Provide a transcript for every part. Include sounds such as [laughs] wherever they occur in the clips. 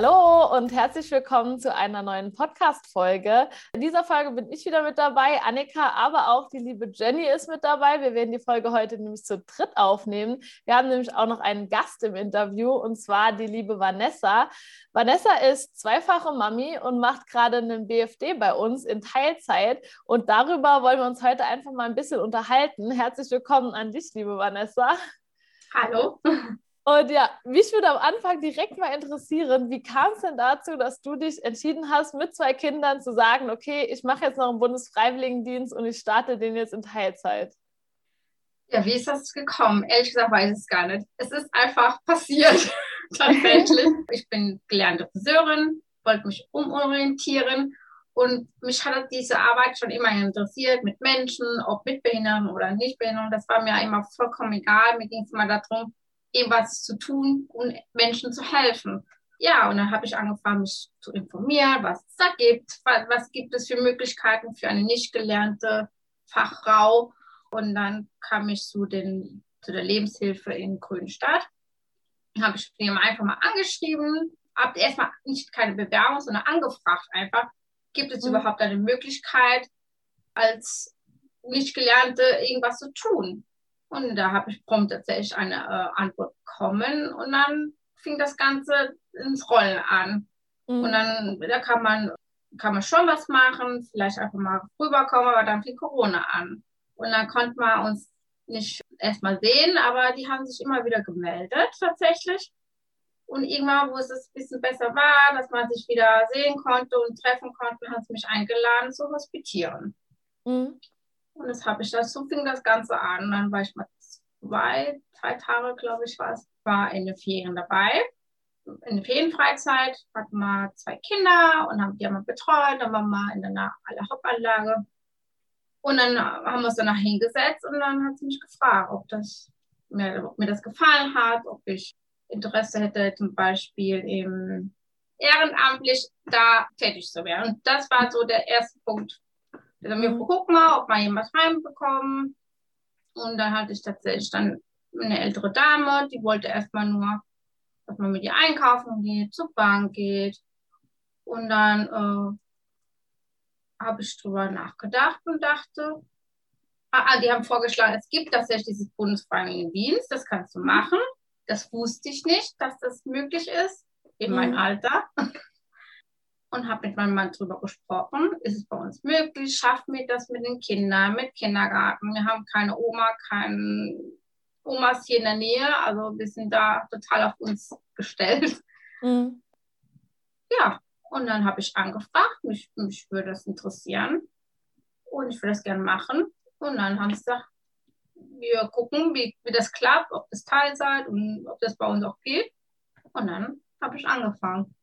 Hallo und herzlich willkommen zu einer neuen Podcast-Folge. In dieser Folge bin ich wieder mit dabei, Annika, aber auch die liebe Jenny ist mit dabei. Wir werden die Folge heute nämlich zu dritt aufnehmen. Wir haben nämlich auch noch einen Gast im Interview und zwar die liebe Vanessa. Vanessa ist zweifache Mami und macht gerade einen BFD bei uns in Teilzeit und darüber wollen wir uns heute einfach mal ein bisschen unterhalten. Herzlich willkommen an dich, liebe Vanessa. Hallo. Und ja, mich würde am Anfang direkt mal interessieren, wie kam es denn dazu, dass du dich entschieden hast, mit zwei Kindern zu sagen, okay, ich mache jetzt noch einen Bundesfreiwilligendienst und ich starte den jetzt in Teilzeit? Ja, wie ist das gekommen? Ehrlich gesagt weiß ich es gar nicht. Es ist einfach passiert, [laughs] tatsächlich. [laughs] ich bin gelernte Friseurin, wollte mich umorientieren und mich hat diese Arbeit schon immer interessiert mit Menschen, ob mit Behinderung oder nicht Behinderung. Das war mir immer vollkommen egal. Mir ging es immer darum, eben was zu tun und Menschen zu helfen. Ja, und dann habe ich angefangen, mich zu informieren, was es da gibt, was, was gibt es für Möglichkeiten für eine nicht gelernte Fachfrau. Und dann kam ich zu, den, zu der Lebenshilfe in Grünstadt. Habe ich den einfach mal angeschrieben, habe erstmal nicht keine Bewerbung, sondern angefragt einfach, gibt es mhm. überhaupt eine Möglichkeit, als nicht Gelernte irgendwas zu tun? Und da habe ich prompt tatsächlich eine äh, Antwort bekommen und dann fing das Ganze ins Rollen an. Mhm. Und dann da kann man, kann man schon was machen, vielleicht einfach mal rüberkommen, aber dann fing Corona an. Und dann konnte man uns nicht erstmal sehen, aber die haben sich immer wieder gemeldet tatsächlich. Und irgendwann, wo es ein bisschen besser war, dass man sich wieder sehen konnte und treffen konnte, haben sie mich eingeladen zu hospitieren. Mhm. Und das habe ich das, so fing das Ganze an. Und dann war ich mal zwei, zwei Tage, glaube ich, war es, war in den Ferien dabei. In der Ferienfreizeit hatten wir zwei Kinder und haben die wir betreut. Dann waren wir in der Hauptanlage. Und dann haben wir uns danach hingesetzt und dann hat sie mich gefragt, ob, das, mir, ob mir das gefallen hat, ob ich Interesse hätte, zum Beispiel eben ehrenamtlich da tätig zu werden. Und das war so der erste Punkt, also wir gucken mal, ob wir jemand reinbekommen. Und dann hatte ich tatsächlich dann eine ältere Dame, die wollte erstmal nur, dass man mit ihr einkaufen geht, zur Bank geht. Und dann äh, habe ich drüber nachgedacht und dachte, ah, ah, die haben vorgeschlagen, es gibt tatsächlich dieses Bundesfreiwilligendienst, das kannst du machen. Das wusste ich nicht, dass das möglich ist, in meinem mhm. Alter und habe mit meinem Mann darüber gesprochen. Ist es bei uns möglich? Schaffen wir das mit den Kindern, mit Kindergarten? Wir haben keine Oma, keine Omas hier in der Nähe. Also wir sind da total auf uns gestellt. Mhm. Ja, und dann habe ich angefragt, mich, mich würde das interessieren und ich würde das gerne machen. Und dann haben sie gesagt, wir gucken, wie, wie das klappt, ob das Teilzeit und ob das bei uns auch geht. Und dann habe ich angefangen.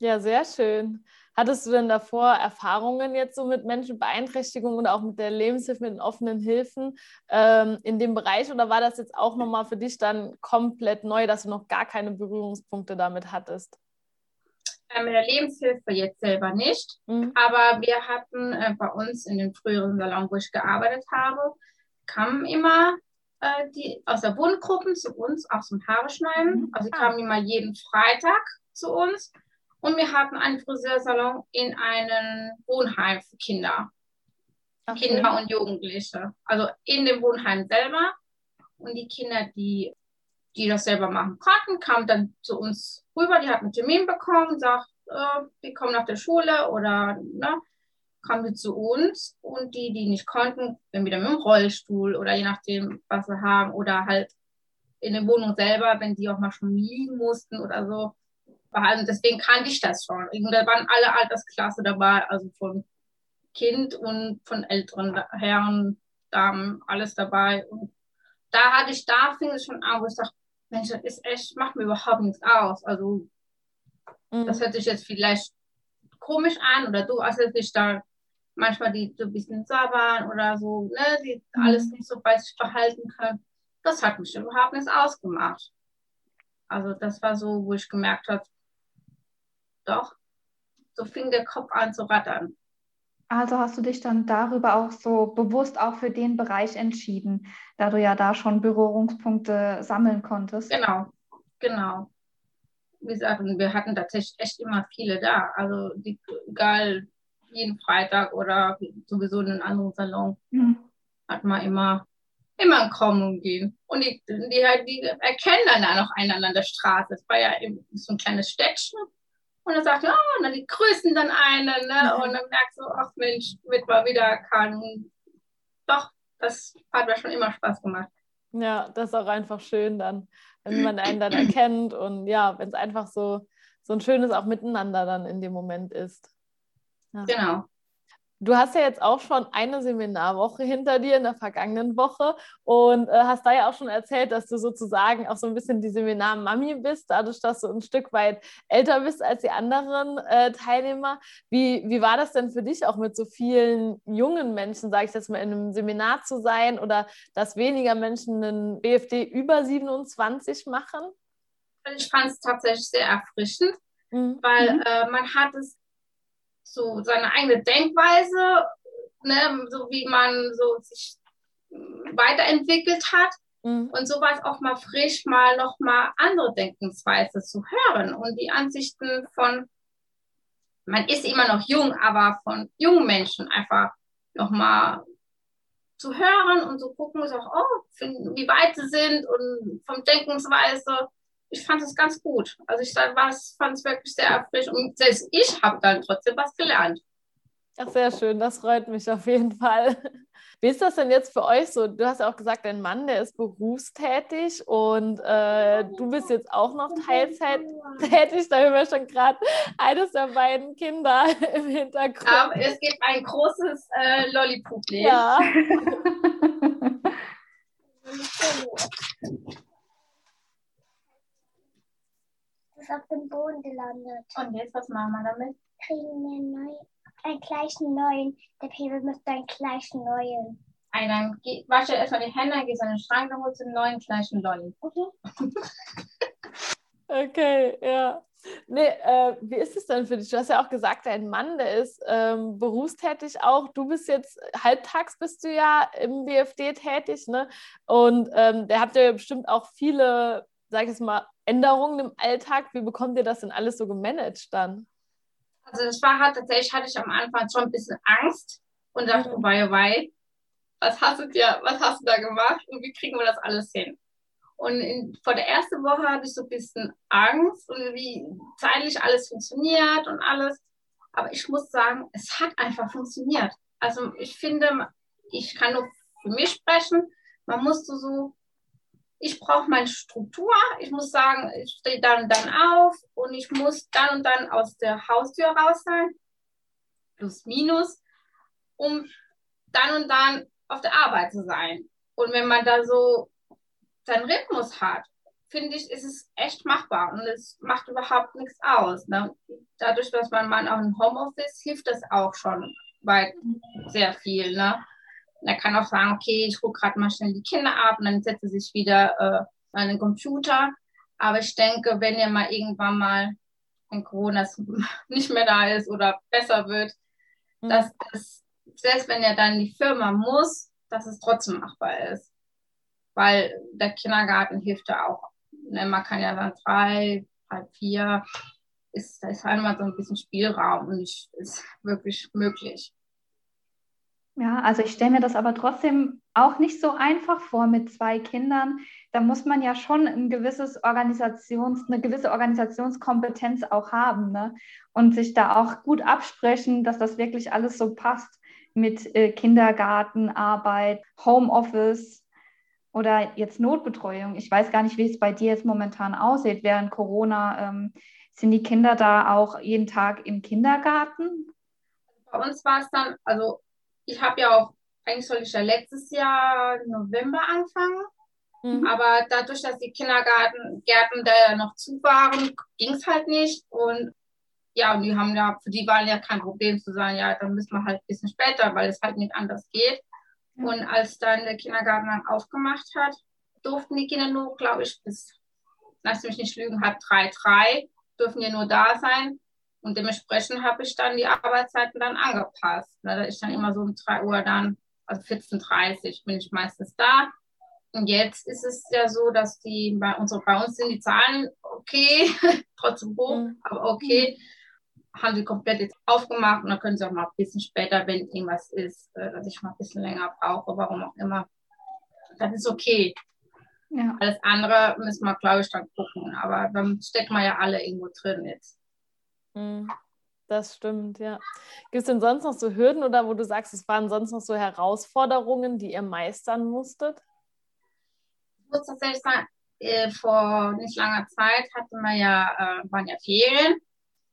Ja, sehr schön. Hattest du denn davor Erfahrungen jetzt so mit Menschenbeeinträchtigungen und auch mit der Lebenshilfe, mit den offenen Hilfen ähm, in dem Bereich? Oder war das jetzt auch nochmal für dich dann komplett neu, dass du noch gar keine Berührungspunkte damit hattest? Äh, mit der Lebenshilfe jetzt selber nicht. Mhm. Aber wir hatten äh, bei uns in den früheren Salon, wo ich gearbeitet habe, kamen immer äh, die aus der Wohngruppen zu uns auch zum Haare schneiden. Mhm. Also die kamen immer jeden Freitag zu uns und wir hatten einen Friseursalon in einem Wohnheim für Kinder. Okay. Kinder und Jugendliche. Also in dem Wohnheim selber. Und die Kinder, die, die das selber machen konnten, kamen dann zu uns rüber. Die hatten einen Termin bekommen, sagt, äh, die kommen nach der Schule oder ne, kamen sie zu uns. Und die, die nicht konnten, dann wieder mit dem Rollstuhl oder je nachdem, was sie haben. Oder halt in der Wohnung selber, wenn die auch mal schon liegen mussten oder so, behalten. Deswegen kannte ich das schon. Und da waren alle Altersklasse dabei, also von Kind und von älteren Herren, Damen, alles dabei. Und da hatte ich, da fing es schon an, wo ich dachte, Mensch, das ist echt, macht mir überhaupt nichts aus. Also, mhm. das hört sich jetzt vielleicht komisch an oder du hast jetzt nicht da manchmal die so ein bisschen sabbern oder so, ne, die mhm. alles nicht so bei sich verhalten können. Das hat mich überhaupt nichts ausgemacht. Also das war so, wo ich gemerkt habe, doch, so fing der Kopf an zu rattern. Also hast du dich dann darüber auch so bewusst auch für den Bereich entschieden, da du ja da schon Berührungspunkte sammeln konntest. Genau, genau. wie gesagt, wir hatten tatsächlich echt immer viele da. Also die, egal, jeden Freitag oder sowieso in einem anderen Salon, mhm. hat man immer, immer ein Kommen und Gehen. Und die, die, die erkennen dann auch einander an der Straße. Es war ja so ein kleines Städtchen. Und dann sagt er, oh, und dann die grüßen dann einen, ne? Und dann merkst du, ach Mensch, mit mal wieder kann. Doch, das hat mir schon immer Spaß gemacht. Ja, das ist auch einfach schön dann, wenn man einen dann erkennt und ja, wenn es einfach so, so ein schönes auch Miteinander dann in dem Moment ist. Ja. Genau. Du hast ja jetzt auch schon eine Seminarwoche hinter dir in der vergangenen Woche und äh, hast da ja auch schon erzählt, dass du sozusagen auch so ein bisschen die Seminarmami bist, dadurch, dass du ein Stück weit älter bist als die anderen äh, Teilnehmer. Wie, wie war das denn für dich auch mit so vielen jungen Menschen, sage ich jetzt mal, in einem Seminar zu sein oder dass weniger Menschen einen BFD über 27 machen? Ich fand es tatsächlich sehr erfrischend, mhm. weil mhm. äh, man hat es so seine eigene Denkweise, ne, so wie man so sich weiterentwickelt hat. Mhm. Und so war es auch mal frisch, mal nochmal andere Denkensweise zu hören und die Ansichten von, man ist immer noch jung, aber von jungen Menschen einfach nochmal zu hören und so gucken, so, oh, wie weit sie sind und vom Denkensweise ich fand es ganz gut. Also ich fand es wirklich sehr erfrischend und selbst ich habe dann trotzdem was gelernt. Ach, sehr schön, das freut mich auf jeden Fall. Wie ist das denn jetzt für euch so? Du hast ja auch gesagt, dein Mann, der ist berufstätig und äh, du bist jetzt auch noch Teilzeit tätig. Da haben wir schon gerade eines der beiden Kinder [laughs] im Hintergrund. Aber es gibt ein großes äh, Lollipop. Ja. [laughs] [laughs] ist auf dem Boden gelandet. Und jetzt, was machen wir damit? Kriegen wir einen, neuen, einen gleichen neuen. Der Pebble müsste einen gleichen neuen. Ein, dann wasche erstmal die Hände, gehst in den Schrank und holst einen neuen gleichen neuen. Okay. [laughs] okay, ja. Nee, äh, wie ist es denn für dich? Du hast ja auch gesagt, dein Mann, der ist ähm, berufstätig auch. Du bist jetzt, halbtags bist du ja im BFD tätig, ne? Und ähm, der hat ja bestimmt auch viele, sag ich jetzt mal, Änderungen im Alltag. Wie bekommt ihr das denn alles so gemanagt dann? Also das war halt tatsächlich, hatte ich am Anfang schon ein bisschen Angst und dachte, mhm. wei, wei, was hast du dir, was hast du da gemacht und wie kriegen wir das alles hin? Und in, vor der ersten Woche hatte ich so ein bisschen Angst und wie zeitlich alles funktioniert und alles. Aber ich muss sagen, es hat einfach funktioniert. Also ich finde, ich kann nur für mich sprechen. Man musste so ich brauche meine Struktur. Ich muss sagen, ich stehe dann und dann auf und ich muss dann und dann aus der Haustür raus sein, plus minus, um dann und dann auf der Arbeit zu sein. Und wenn man da so seinen Rhythmus hat, finde ich, ist es echt machbar und es macht überhaupt nichts aus. Ne? Dadurch, dass man mal auch im Homeoffice hilft das auch schon weit sehr viel. Ne? Er kann auch sagen, okay, ich gucke gerade mal schnell die Kinder ab und dann setze sich wieder äh, an den Computer. Aber ich denke, wenn ihr mal irgendwann mal, wenn Corona [laughs] nicht mehr da ist oder besser wird, mhm. dass das, selbst wenn er dann in die Firma muss, dass es trotzdem machbar ist. Weil der Kindergarten hilft ja auch. Ne? Man kann ja dann drei, halb vier, ist, da ist halt mal so ein bisschen Spielraum und es ist wirklich möglich. Ja, also ich stelle mir das aber trotzdem auch nicht so einfach vor mit zwei Kindern. Da muss man ja schon ein gewisses Organisations, eine gewisse Organisationskompetenz auch haben ne? und sich da auch gut absprechen, dass das wirklich alles so passt mit äh, Kindergartenarbeit, Homeoffice oder jetzt Notbetreuung. Ich weiß gar nicht, wie es bei dir jetzt momentan aussieht. Während Corona ähm, sind die Kinder da auch jeden Tag im Kindergarten? Bei uns war es dann, also ich habe ja auch, eigentlich sollte ich ja letztes Jahr November anfangen. Mhm. Aber dadurch, dass die Kindergarten, Gärten da ja noch zu waren, ging es halt nicht. Und ja, und die haben ja, für die waren ja kein Problem zu sagen, ja, dann müssen wir halt ein bisschen später, weil es halt nicht anders geht. Mhm. Und als dann der Kindergarten dann aufgemacht hat, durften die Kinder nur, glaube ich, bis, lass mich nicht lügen, halb drei, drei, dürfen die nur da sein. Und dementsprechend habe ich dann die Arbeitszeiten dann angepasst. Ne, da ist dann immer so um 3 Uhr dann, also 14.30 Uhr bin ich meistens da. Und jetzt ist es ja so, dass die bei, unsere, bei uns sind die Zahlen okay. [laughs] trotzdem hoch, mhm. aber okay. Haben sie komplett jetzt aufgemacht und dann können sie auch mal ein bisschen später, wenn irgendwas ist, äh, dass ich mal ein bisschen länger brauche, warum auch immer. Das ist okay. Ja. Alles andere müssen wir, glaube ich, dann gucken. Aber dann stecken wir ja alle irgendwo drin jetzt. Mhm. Das stimmt, ja. Gibt es denn sonst noch so Hürden oder wo du sagst, es waren sonst noch so Herausforderungen, die ihr meistern musstet? Ich muss tatsächlich sagen, äh, vor nicht langer Zeit hatten wir ja, äh, waren ja Ferien.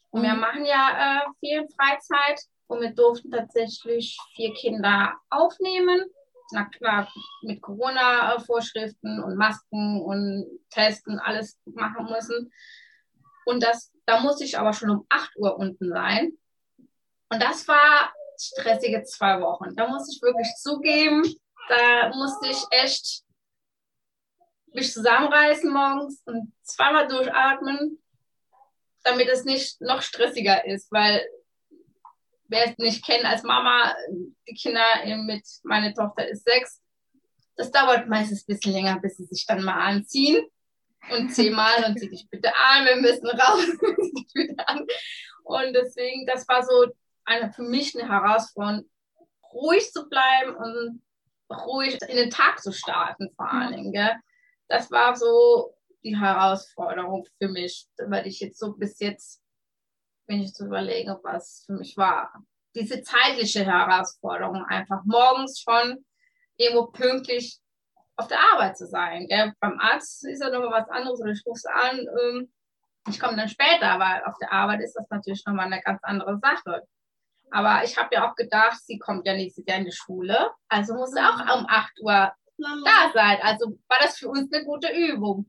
Und mhm. wir machen ja äh, viel Freizeit und wir durften tatsächlich vier Kinder aufnehmen. Na klar, mit Corona-Vorschriften und Masken und Testen alles machen müssen. Und das, da musste ich aber schon um 8 Uhr unten sein. Und das war stressige zwei Wochen. Da muss ich wirklich zugeben, da musste ich echt mich zusammenreißen morgens und zweimal durchatmen, damit es nicht noch stressiger ist, weil wer es nicht kennt als Mama, die Kinder mit, meine Tochter ist sechs, das dauert meistens ein bisschen länger, bis sie sich dann mal anziehen und zehnmal und zieh dich bitte an, wir müssen raus. [laughs] und deswegen, das war so eine, für mich eine Herausforderung, ruhig zu bleiben und ruhig in den Tag zu starten, vor allen Dingen. Gell? Das war so die Herausforderung für mich, weil ich jetzt so bis jetzt, wenn ich so überlege, was für mich war. Diese zeitliche Herausforderung, einfach morgens schon irgendwo pünktlich auf der Arbeit zu sein. Gell? Beim Arzt ist ja nochmal was anderes oder ich rufe an, ähm, ich komme dann später, aber auf der Arbeit ist das natürlich nochmal eine ganz andere Sache. Aber ich habe ja auch gedacht, sie kommt ja nächstes Jahr in die Schule, also muss sie auch um 8 Uhr da sein. Also war das für uns eine gute Übung.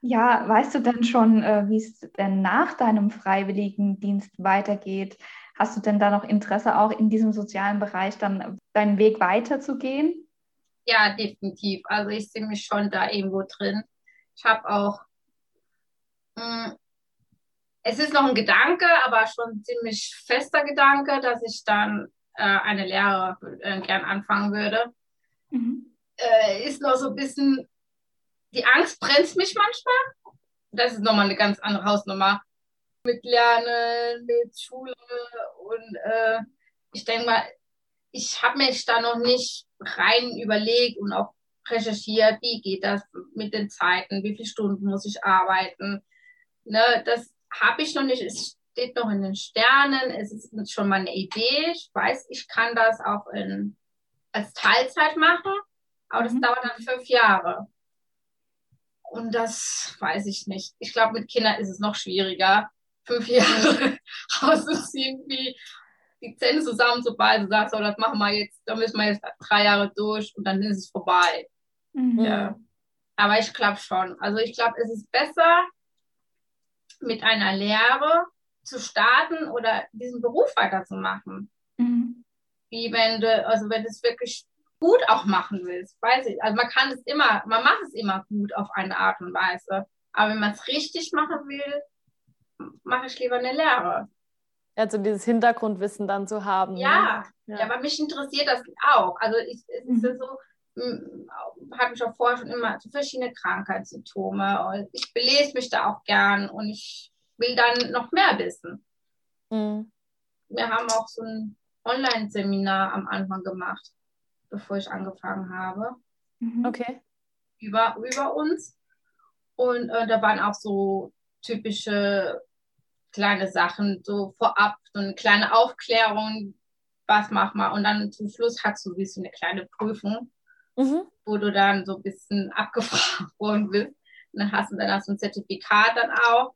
Ja, weißt du denn schon, äh, wie es denn nach deinem Freiwilligendienst weitergeht? Hast du denn da noch Interesse, auch in diesem sozialen Bereich dann deinen Weg weiterzugehen? Ja, definitiv. Also ich sehe mich schon da irgendwo drin. Ich habe auch, mh, hm, es ist noch ein Gedanke, aber schon ein ziemlich fester Gedanke, dass ich dann äh, eine Lehre äh, gern anfangen würde. Mhm. Äh, ist noch so ein bisschen, die Angst bremst mich manchmal. Das ist nochmal eine ganz andere Hausnummer. Mit Lernen, mit Schule und äh, ich denke mal, ich habe mich da noch nicht rein überlegt und auch recherchiert, wie geht das mit den Zeiten, wie viele Stunden muss ich arbeiten. Ne, das habe ich noch nicht, es steht noch in den Sternen, es ist schon mal eine Idee. Ich weiß, ich kann das auch in, als Teilzeit machen, aber das mhm. dauert dann fünf Jahre. Und das weiß ich nicht. Ich glaube, mit Kindern ist es noch schwieriger, fünf [laughs] Jahre auszuziehen, wie die Zähne zusammen, sobald du sagst, oh, das machen wir jetzt, da müssen wir jetzt drei Jahre durch und dann ist es vorbei. Mhm. Ja. Aber ich glaube schon. Also ich glaube, es ist besser, mit einer Lehre zu starten oder diesen Beruf weiterzumachen. Mhm. Wie wenn du, also wenn du es wirklich gut auch machen willst, weiß ich. Also man kann es immer, man macht es immer gut auf eine Art und Weise. Aber wenn man es richtig machen will, mache ich lieber eine Lehre also dieses Hintergrundwissen dann zu haben. Ja, ne? ja. ja aber mich interessiert das auch. Also ich, es ist ja so, hm, habe ich auch vorher schon immer verschiedene Krankheitssymptome und ich belese mich da auch gern und ich will dann noch mehr wissen. Mhm. Wir haben auch so ein Online-Seminar am Anfang gemacht, bevor ich angefangen habe. Mhm. Okay. Über, über uns. Und äh, da waren auch so typische kleine Sachen, so vorab, so eine kleine Aufklärung, was mach mal. Und dann zum Schluss hast du ein bisschen eine kleine Prüfung, mhm. wo du dann so ein bisschen [laughs] abgefragt worden bist. Und dann hast du dann hast du ein Zertifikat dann auch.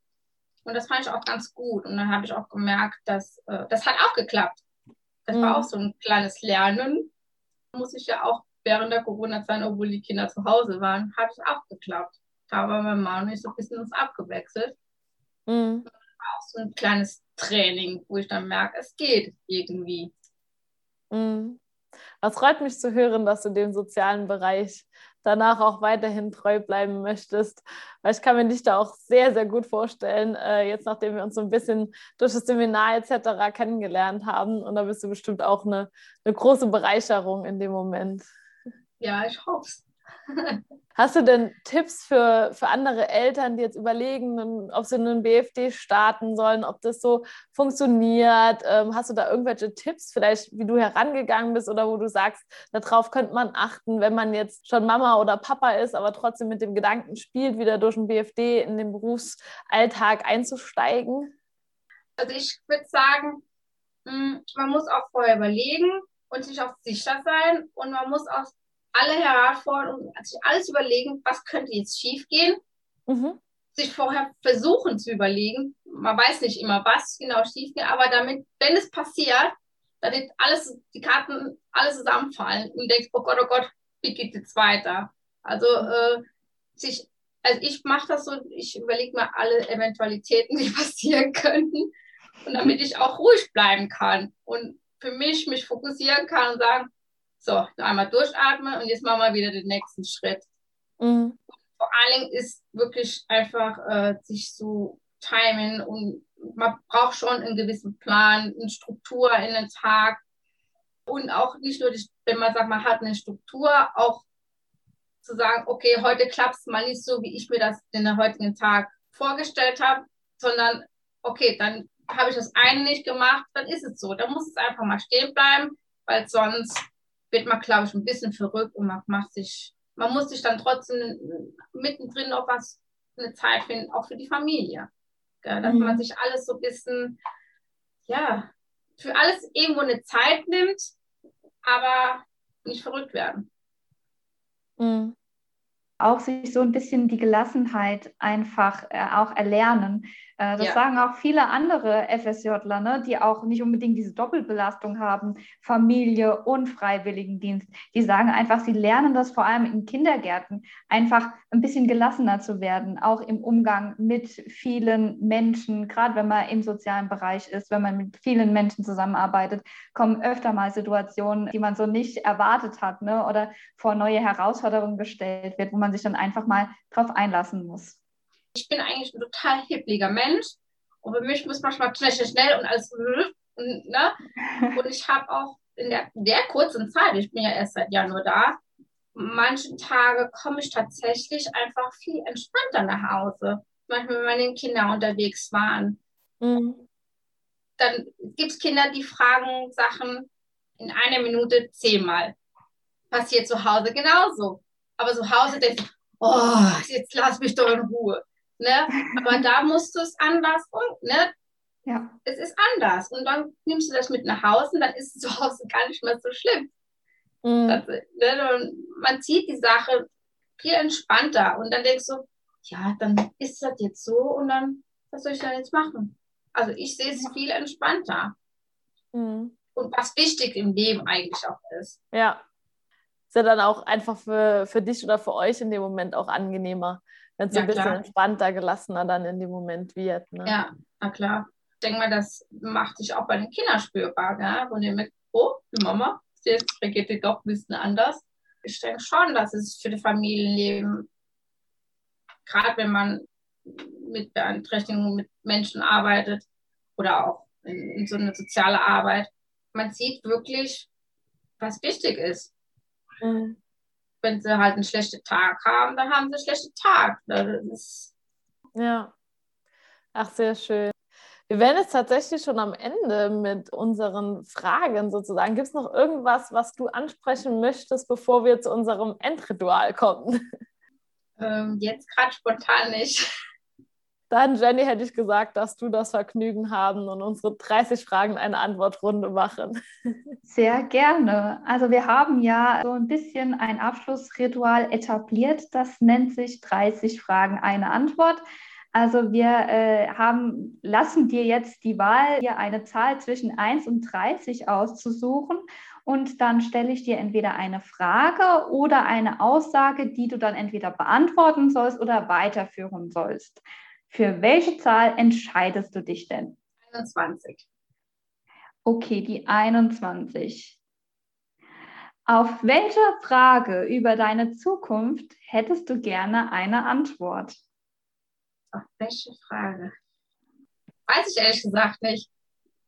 Und das fand ich auch ganz gut. Und dann habe ich auch gemerkt, dass äh, das hat auch geklappt. Das mhm. war auch so ein kleines Lernen. Muss ich ja auch während der Corona-Zeit, obwohl die Kinder zu Hause waren, hat es auch geklappt. Da war mein Mann und ich so ein bisschen uns abgewechselt. Mhm auch so ein kleines Training, wo ich dann merke, es geht irgendwie. Mhm. Das freut mich zu hören, dass du dem sozialen Bereich danach auch weiterhin treu bleiben möchtest. Weil ich kann mir dich da auch sehr, sehr gut vorstellen, äh, jetzt nachdem wir uns so ein bisschen durch das Seminar etc. kennengelernt haben. Und da bist du bestimmt auch eine, eine große Bereicherung in dem Moment. Ja, ich hoffe es. Hast du denn Tipps für, für andere Eltern, die jetzt überlegen, ob sie einen BFD starten sollen, ob das so funktioniert? Ähm, hast du da irgendwelche Tipps, vielleicht wie du herangegangen bist oder wo du sagst, darauf könnte man achten, wenn man jetzt schon Mama oder Papa ist, aber trotzdem mit dem Gedanken spielt, wieder durch einen BFD in den Berufsalltag einzusteigen? Also ich würde sagen, hm, man muss auch vorher überlegen und sich auch sicher sein und man muss auch alle Herausforderungen, sich alles überlegen, was könnte jetzt schiefgehen, mhm. sich vorher versuchen zu überlegen. Man weiß nicht immer, was genau schiefgeht, aber damit, wenn es passiert, damit alles, die Karten alles zusammenfallen und denkst, oh Gott, oh Gott, wie geht es weiter? Also äh, sich, also ich mache das so, ich überlege mir alle Eventualitäten, [laughs] die passieren könnten und damit ich auch ruhig bleiben kann und für mich mich fokussieren kann und sagen, so, einmal durchatmen und jetzt machen wir wieder den nächsten Schritt. Mhm. Vor allen Dingen ist wirklich einfach äh, sich so timen und man braucht schon einen gewissen Plan, eine Struktur in den Tag und auch nicht nur, wenn man sagt, man hat eine Struktur, auch zu sagen, okay, heute klappt es mal nicht so, wie ich mir das in der heutigen Tag vorgestellt habe, sondern okay, dann habe ich das eine nicht gemacht, dann ist es so. Dann muss es einfach mal stehen bleiben, weil sonst wird man, glaube ich, ein bisschen verrückt und man macht sich, man muss sich dann trotzdem mittendrin noch was, eine Zeit finden, auch für die Familie. Gell? Dass mhm. man sich alles so ein bisschen, ja, für alles irgendwo eine Zeit nimmt, aber nicht verrückt werden. Mhm. Auch sich so ein bisschen die Gelassenheit einfach äh, auch erlernen. Äh, das ja. sagen auch viele andere FSJler, ne, die auch nicht unbedingt diese Doppelbelastung haben, Familie und Freiwilligendienst. Die sagen einfach, sie lernen das vor allem in Kindergärten, einfach ein bisschen gelassener zu werden, auch im Umgang mit vielen Menschen, gerade wenn man im sozialen Bereich ist, wenn man mit vielen Menschen zusammenarbeitet, kommen öfter mal Situationen, die man so nicht erwartet hat ne, oder vor neue Herausforderungen gestellt wird, wo man sich dann einfach mal drauf einlassen muss ich bin eigentlich ein total hippliger Mensch. Und für mich muss manchmal schnell, schnell, schnell und alles. Und, ne? und ich habe auch in der, der kurzen Zeit, ich bin ja erst seit Januar da, manche Tage komme ich tatsächlich einfach viel entspannter nach Hause. Manchmal, wenn meine Kinder unterwegs waren. Mhm. Dann gibt es Kinder, die fragen Sachen in einer Minute zehnmal. Passiert zu Hause genauso. Aber zu Hause denke ich, oh, jetzt lass mich doch in Ruhe. Ne? Aber da musst du es anders und ne? Ja. Es ist anders. Und dann nimmst du das mit nach Hause und dann ist es [laughs] zu Hause gar nicht mehr so schlimm. Mhm. Das, ne? Man zieht die Sache viel entspannter und dann denkst du, ja, dann ist das jetzt so und dann, was soll ich dann jetzt machen? Also ich sehe es viel entspannter. Mhm. Und was wichtig im Leben eigentlich auch ist. Ja. Ist ja dann auch einfach für, für dich oder für euch in dem Moment auch angenehmer wenn es ja, ein bisschen klar. entspannter, gelassener dann in dem Moment wird. Ne? Ja, na klar. Ich denke mal, das macht sich auch bei den Kindern spürbar, gell? wo die mit, oh, die Mama, jetzt reagiert die doch ein bisschen anders. Ich denke schon, dass es für das Familienleben, gerade wenn man mit Beeinträchtigungen mit Menschen arbeitet oder auch in, in so eine soziale Arbeit, man sieht wirklich, was wichtig ist. Mhm wenn sie halt einen schlechten Tag haben, dann haben sie einen schlechten Tag. ja. Ach, sehr schön. Wir wären jetzt tatsächlich schon am Ende mit unseren Fragen sozusagen. Gibt es noch irgendwas, was du ansprechen möchtest, bevor wir zu unserem Endritual kommen? Ähm, jetzt gerade spontan nicht. Dann, Jenny, hätte ich gesagt, dass du das Vergnügen haben und unsere 30 Fragen eine Antwortrunde machen. [laughs] Sehr gerne. Also wir haben ja so ein bisschen ein Abschlussritual etabliert. Das nennt sich 30 Fragen eine Antwort. Also wir äh, haben, lassen dir jetzt die Wahl, hier eine Zahl zwischen 1 und 30 auszusuchen. Und dann stelle ich dir entweder eine Frage oder eine Aussage, die du dann entweder beantworten sollst oder weiterführen sollst. Für welche Zahl entscheidest du dich denn? 21. Okay, die 21. Auf welche Frage über deine Zukunft hättest du gerne eine Antwort? Auf welche Frage? Weiß ich ehrlich gesagt nicht,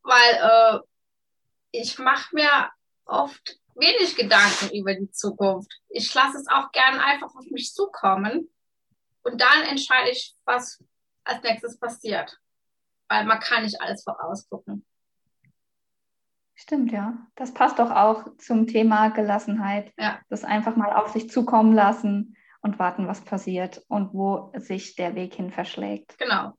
weil äh, ich mache mir oft wenig Gedanken über die Zukunft. Ich lasse es auch gerne einfach auf mich zukommen und dann entscheide ich, was als nächstes passiert. Weil man kann nicht alles vorausgucken. Stimmt, ja. Das passt doch auch zum Thema Gelassenheit. Ja. Das einfach mal auf sich zukommen lassen und warten, was passiert und wo sich der Weg hin verschlägt. Genau.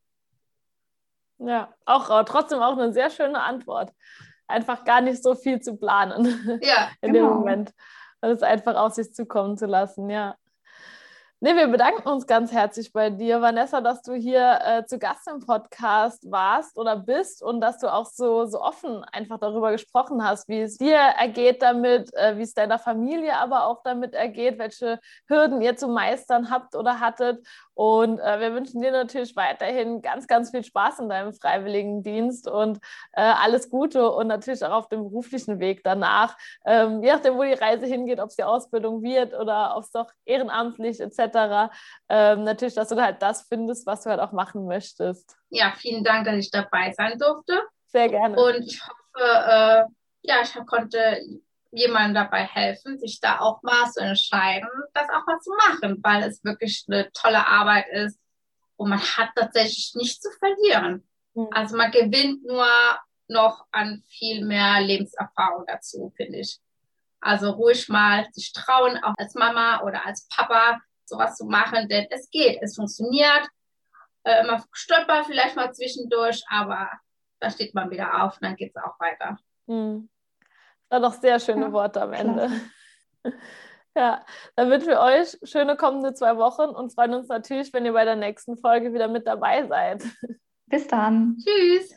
Ja, auch trotzdem auch eine sehr schöne Antwort. Einfach gar nicht so viel zu planen Ja, [laughs] in genau. dem Moment. Und es einfach auf sich zukommen zu lassen, ja. Nee, wir bedanken uns ganz herzlich bei dir, Vanessa, dass du hier äh, zu Gast im Podcast warst oder bist und dass du auch so, so offen einfach darüber gesprochen hast, wie es dir ergeht damit, äh, wie es deiner Familie aber auch damit ergeht, welche Hürden ihr zu meistern habt oder hattet. Und äh, wir wünschen dir natürlich weiterhin ganz, ganz viel Spaß in deinem Freiwilligendienst und äh, alles Gute und natürlich auch auf dem beruflichen Weg danach. Ähm, je nachdem, wo die Reise hingeht, ob es die Ausbildung wird oder ob es doch ehrenamtlich etc. Ähm, natürlich, dass du da halt das findest, was du halt auch machen möchtest. Ja, vielen Dank, dass ich dabei sein durfte. Sehr gerne. Und ich hoffe, äh, ja, ich konnte jemandem dabei helfen, sich da auch mal zu entscheiden, das auch mal zu machen, weil es wirklich eine tolle Arbeit ist und man hat tatsächlich nichts zu verlieren. Mhm. Also man gewinnt nur noch an viel mehr Lebenserfahrung dazu, finde ich. Also ruhig mal sich trauen, auch als Mama oder als Papa sowas zu machen, denn es geht, es funktioniert. Äh, man stolpert vielleicht mal zwischendurch, aber da steht man wieder auf und dann geht es auch weiter. Hm. War doch sehr schöne Ja, Worte am Ende. klasse. [laughs] Ja, dann wünschen wir euch schöne kommende zwei Wochen und freuen uns natürlich, wenn ihr bei der nächsten Folge wieder mit dabei seid. Bis dann. Tschüss.